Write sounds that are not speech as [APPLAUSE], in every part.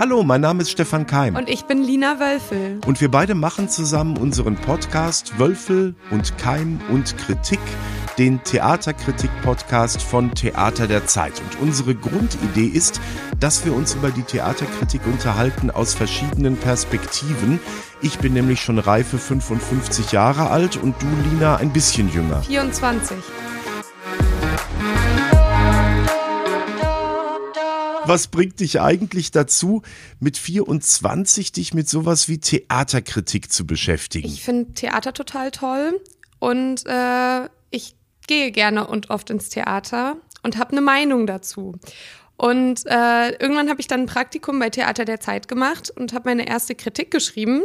Hallo, mein Name ist Stefan Keim. Und ich bin Lina Wölfel. Und wir beide machen zusammen unseren Podcast Wölfel und Keim und Kritik, den Theaterkritik-Podcast von Theater der Zeit. Und unsere Grundidee ist, dass wir uns über die Theaterkritik unterhalten aus verschiedenen Perspektiven. Ich bin nämlich schon reife 55 Jahre alt und du, Lina, ein bisschen jünger. 24. Was bringt dich eigentlich dazu, mit 24 dich mit sowas wie Theaterkritik zu beschäftigen? Ich finde Theater total toll und äh, ich gehe gerne und oft ins Theater und habe eine Meinung dazu. Und äh, irgendwann habe ich dann ein Praktikum bei Theater der Zeit gemacht und habe meine erste Kritik geschrieben.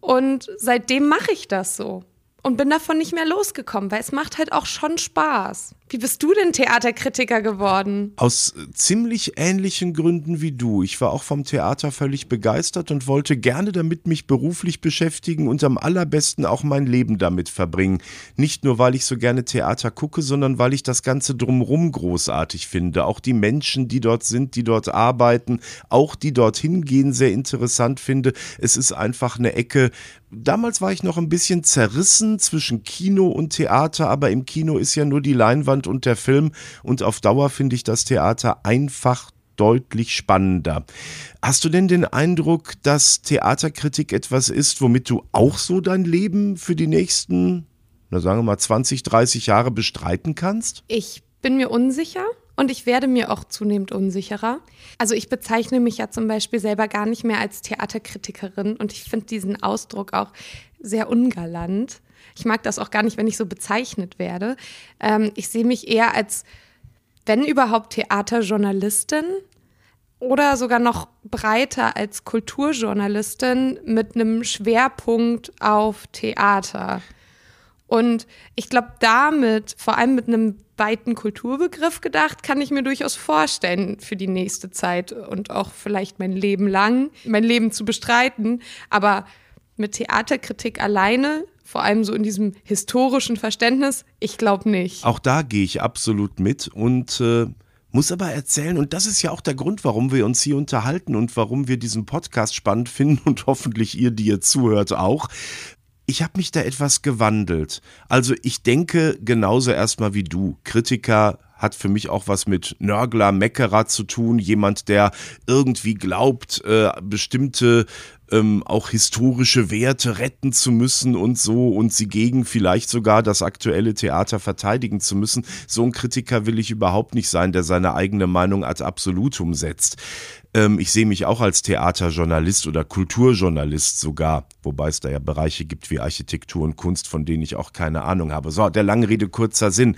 Und seitdem mache ich das so und bin davon nicht mehr losgekommen, weil es macht halt auch schon Spaß. Wie bist du denn Theaterkritiker geworden? Aus äh, ziemlich ähnlichen Gründen wie du. Ich war auch vom Theater völlig begeistert und wollte gerne damit mich beruflich beschäftigen und am allerbesten auch mein Leben damit verbringen. Nicht nur, weil ich so gerne Theater gucke, sondern weil ich das Ganze drumrum großartig finde. Auch die Menschen, die dort sind, die dort arbeiten, auch die dorthin gehen, sehr interessant finde. Es ist einfach eine Ecke. Damals war ich noch ein bisschen zerrissen zwischen Kino und Theater, aber im Kino ist ja nur die Leinwand Leinwand und der Film und auf Dauer finde ich das Theater einfach deutlich spannender. Hast du denn den Eindruck, dass Theaterkritik etwas ist, womit du auch so dein Leben für die nächsten, na sagen wir mal 20, 30 Jahre bestreiten kannst? Ich bin mir unsicher. Und ich werde mir auch zunehmend unsicherer. Also ich bezeichne mich ja zum Beispiel selber gar nicht mehr als Theaterkritikerin und ich finde diesen Ausdruck auch sehr ungalant. Ich mag das auch gar nicht, wenn ich so bezeichnet werde. Ähm, ich sehe mich eher als, wenn überhaupt, Theaterjournalistin oder sogar noch breiter als Kulturjournalistin mit einem Schwerpunkt auf Theater. Und ich glaube, damit, vor allem mit einem weiten Kulturbegriff gedacht, kann ich mir durchaus vorstellen, für die nächste Zeit und auch vielleicht mein Leben lang, mein Leben zu bestreiten. Aber mit Theaterkritik alleine vor allem so in diesem historischen Verständnis? Ich glaube nicht. Auch da gehe ich absolut mit und äh, muss aber erzählen, und das ist ja auch der Grund, warum wir uns hier unterhalten und warum wir diesen Podcast spannend [LAUGHS] finden und hoffentlich ihr, die ihr zuhört, auch. Ich habe mich da etwas gewandelt. Also ich denke genauso erstmal wie du. Kritiker hat für mich auch was mit Nörgler, Meckerer zu tun. Jemand, der irgendwie glaubt, äh, bestimmte ähm, auch historische Werte retten zu müssen und so und sie gegen vielleicht sogar das aktuelle Theater verteidigen zu müssen. So ein Kritiker will ich überhaupt nicht sein, der seine eigene Meinung ad absolutum setzt. Ähm, ich sehe mich auch als Theaterjournalist oder Kulturjournalist sogar, wobei es da ja Bereiche gibt wie Architektur und Kunst, von denen ich auch keine Ahnung habe. So, der lange Rede, kurzer Sinn.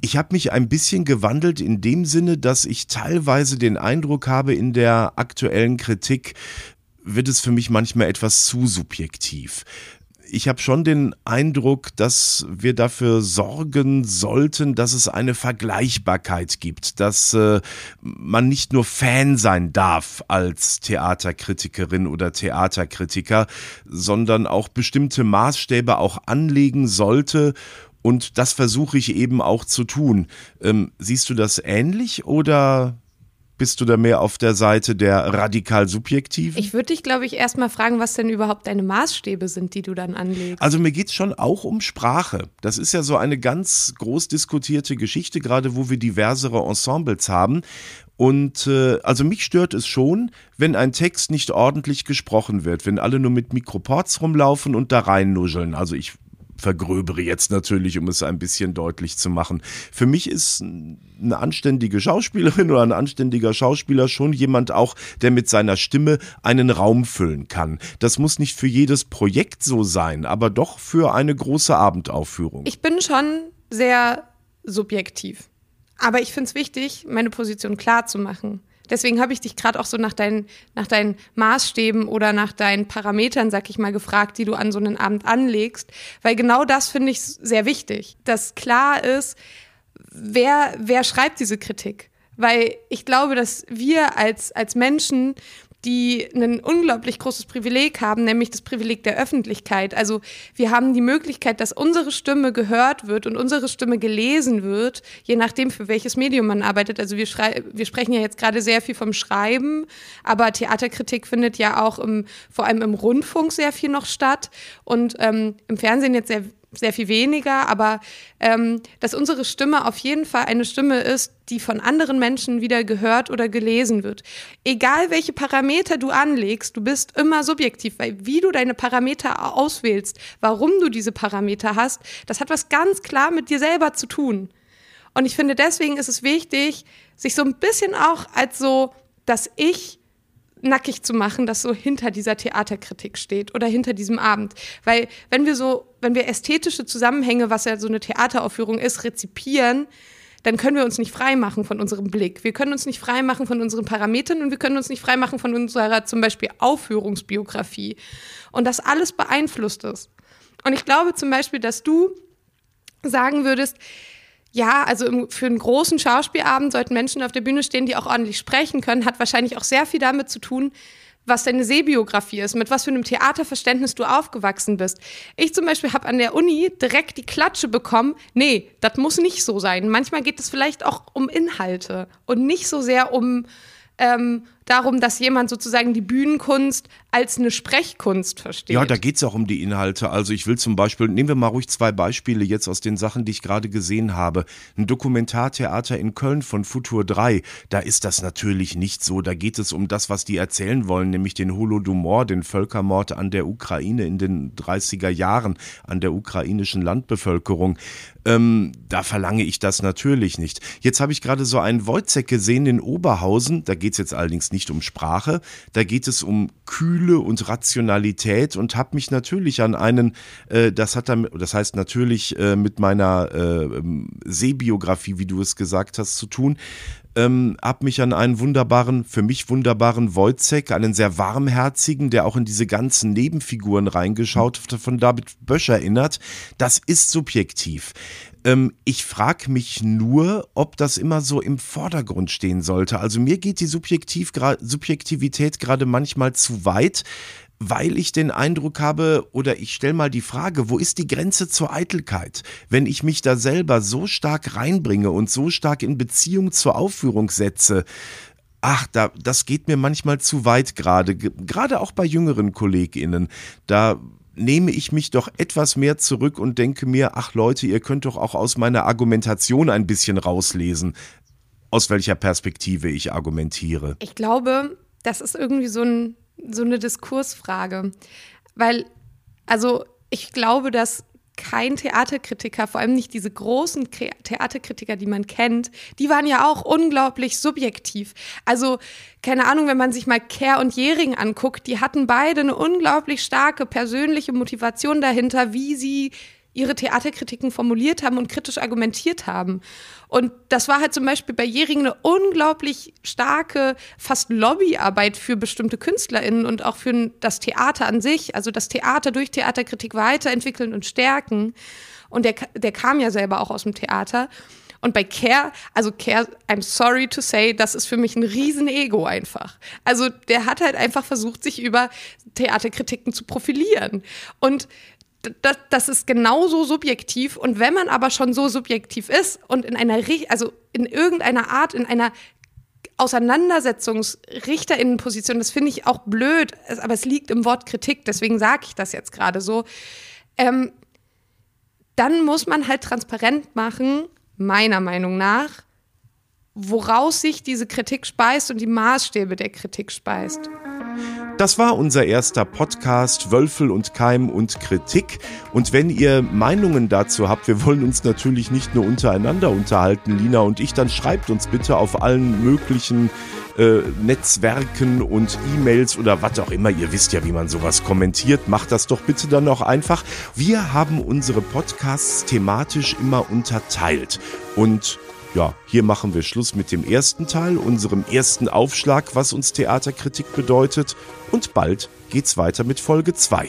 Ich habe mich ein bisschen gewandelt in dem Sinne, dass ich teilweise den Eindruck habe in der aktuellen Kritik, wird es für mich manchmal etwas zu subjektiv ich habe schon den Eindruck, dass wir dafür sorgen sollten, dass es eine Vergleichbarkeit gibt, dass äh, man nicht nur Fan sein darf als Theaterkritikerin oder Theaterkritiker, sondern auch bestimmte Maßstäbe auch anlegen sollte. Und das versuche ich eben auch zu tun. Ähm, siehst du das ähnlich oder bist du da mehr auf der Seite der radikal subjektiven? Ich würde dich, glaube ich, erstmal fragen, was denn überhaupt deine Maßstäbe sind, die du dann anlegst. Also mir geht es schon auch um Sprache. Das ist ja so eine ganz groß diskutierte Geschichte, gerade wo wir diversere Ensembles haben. Und äh, also mich stört es schon, wenn ein Text nicht ordentlich gesprochen wird, wenn alle nur mit Mikroports rumlaufen und da reinnuscheln. Also ich vergröbere jetzt natürlich, um es ein bisschen deutlich zu machen. Für mich ist eine anständige Schauspielerin oder ein anständiger Schauspieler schon jemand auch, der mit seiner Stimme einen Raum füllen kann. Das muss nicht für jedes Projekt so sein, aber doch für eine große Abendaufführung. Ich bin schon sehr subjektiv. Aber ich finde es wichtig, meine Position klar zu machen. Deswegen habe ich dich gerade auch so nach deinen, nach deinen Maßstäben oder nach deinen Parametern, sag ich mal, gefragt, die du an so einen Abend anlegst. Weil genau das finde ich sehr wichtig, dass klar ist, wer, wer schreibt diese Kritik. Weil ich glaube, dass wir als, als Menschen die ein unglaublich großes Privileg haben, nämlich das Privileg der Öffentlichkeit. Also wir haben die Möglichkeit, dass unsere Stimme gehört wird und unsere Stimme gelesen wird, je nachdem, für welches Medium man arbeitet. Also wir, wir sprechen ja jetzt gerade sehr viel vom Schreiben, aber Theaterkritik findet ja auch im, vor allem im Rundfunk sehr viel noch statt und ähm, im Fernsehen jetzt sehr sehr viel weniger, aber ähm, dass unsere Stimme auf jeden Fall eine Stimme ist, die von anderen Menschen wieder gehört oder gelesen wird. Egal welche Parameter du anlegst, du bist immer subjektiv, weil wie du deine Parameter auswählst, warum du diese Parameter hast, das hat was ganz klar mit dir selber zu tun. Und ich finde, deswegen ist es wichtig, sich so ein bisschen auch als so, dass ich nackig zu machen, das so hinter dieser Theaterkritik steht oder hinter diesem Abend. Weil wenn wir so, wenn wir ästhetische Zusammenhänge, was ja so eine Theateraufführung ist, rezipieren, dann können wir uns nicht frei machen von unserem Blick. Wir können uns nicht frei machen von unseren Parametern und wir können uns nicht frei machen von unserer zum Beispiel Aufführungsbiografie. Und das alles beeinflusst es. Und ich glaube zum Beispiel, dass du sagen würdest, ja, also im, für einen großen Schauspielabend sollten Menschen auf der Bühne stehen, die auch ordentlich sprechen können, hat wahrscheinlich auch sehr viel damit zu tun, was deine Sehbiografie ist, mit was für einem Theaterverständnis du aufgewachsen bist. Ich zum Beispiel habe an der Uni direkt die Klatsche bekommen, nee, das muss nicht so sein. Manchmal geht es vielleicht auch um Inhalte und nicht so sehr um ähm, darum, dass jemand sozusagen die Bühnenkunst als eine Sprechkunst versteht. Ja, da geht es auch um die Inhalte. Also ich will zum Beispiel, nehmen wir mal ruhig zwei Beispiele jetzt aus den Sachen, die ich gerade gesehen habe. Ein Dokumentartheater in Köln von Futur 3, da ist das natürlich nicht so. Da geht es um das, was die erzählen wollen, nämlich den Holodomor, den Völkermord an der Ukraine in den 30er Jahren, an der ukrainischen Landbevölkerung. Ähm, da verlange ich das natürlich nicht. Jetzt habe ich gerade so einen Wojcek gesehen in Oberhausen, da geht es jetzt allerdings nicht um Sprache, da geht es um Kühle und Rationalität und habe mich natürlich an einen, äh, das hat dann, das heißt natürlich äh, mit meiner äh, ähm, Sehbiografie, wie du es gesagt hast, zu tun, ähm, habe mich an einen wunderbaren, für mich wunderbaren Wojcek, einen sehr warmherzigen, der auch in diese ganzen Nebenfiguren reingeschaut, von David Bösch erinnert. Das ist subjektiv. Ähm, ich frage mich nur, ob das immer so im Vordergrund stehen sollte. Also mir geht die Subjektiv Subjektivität gerade manchmal zu weit weil ich den Eindruck habe, oder ich stelle mal die Frage, wo ist die Grenze zur Eitelkeit? Wenn ich mich da selber so stark reinbringe und so stark in Beziehung zur Aufführung setze, ach, da, das geht mir manchmal zu weit gerade, gerade auch bei jüngeren KollegInnen. Da nehme ich mich doch etwas mehr zurück und denke mir, ach Leute, ihr könnt doch auch aus meiner Argumentation ein bisschen rauslesen, aus welcher Perspektive ich argumentiere. Ich glaube, das ist irgendwie so, ein, so eine Diskursfrage. Weil, also ich glaube, dass kein Theaterkritiker, vor allem nicht diese großen Theaterkritiker, die man kennt, die waren ja auch unglaublich subjektiv. Also, keine Ahnung, wenn man sich mal Kerr und Jering anguckt, die hatten beide eine unglaublich starke persönliche Motivation dahinter, wie sie ihre Theaterkritiken formuliert haben und kritisch argumentiert haben. Und das war halt zum Beispiel bei Jering eine unglaublich starke, fast Lobbyarbeit für bestimmte KünstlerInnen und auch für das Theater an sich, also das Theater durch Theaterkritik weiterentwickeln und stärken. Und der, der kam ja selber auch aus dem Theater. Und bei Care, also Care, I'm sorry to say, das ist für mich ein riesen Ego einfach. Also der hat halt einfach versucht, sich über Theaterkritiken zu profilieren. Und das, das ist genauso subjektiv. Und wenn man aber schon so subjektiv ist und in einer, also in irgendeiner Art, in einer Auseinandersetzungsrichterinnenposition, das finde ich auch blöd, aber es liegt im Wort Kritik, deswegen sage ich das jetzt gerade so. Ähm, dann muss man halt transparent machen, meiner Meinung nach, woraus sich diese Kritik speist und die Maßstäbe der Kritik speist. Das war unser erster Podcast Wölfel und Keim und Kritik. Und wenn ihr Meinungen dazu habt, wir wollen uns natürlich nicht nur untereinander unterhalten, Lina und ich, dann schreibt uns bitte auf allen möglichen äh, Netzwerken und E-Mails oder was auch immer. Ihr wisst ja, wie man sowas kommentiert. Macht das doch bitte dann auch einfach. Wir haben unsere Podcasts thematisch immer unterteilt. Und ja, hier machen wir Schluss mit dem ersten Teil, unserem ersten Aufschlag, was uns Theaterkritik bedeutet. Und bald geht's weiter mit Folge 2.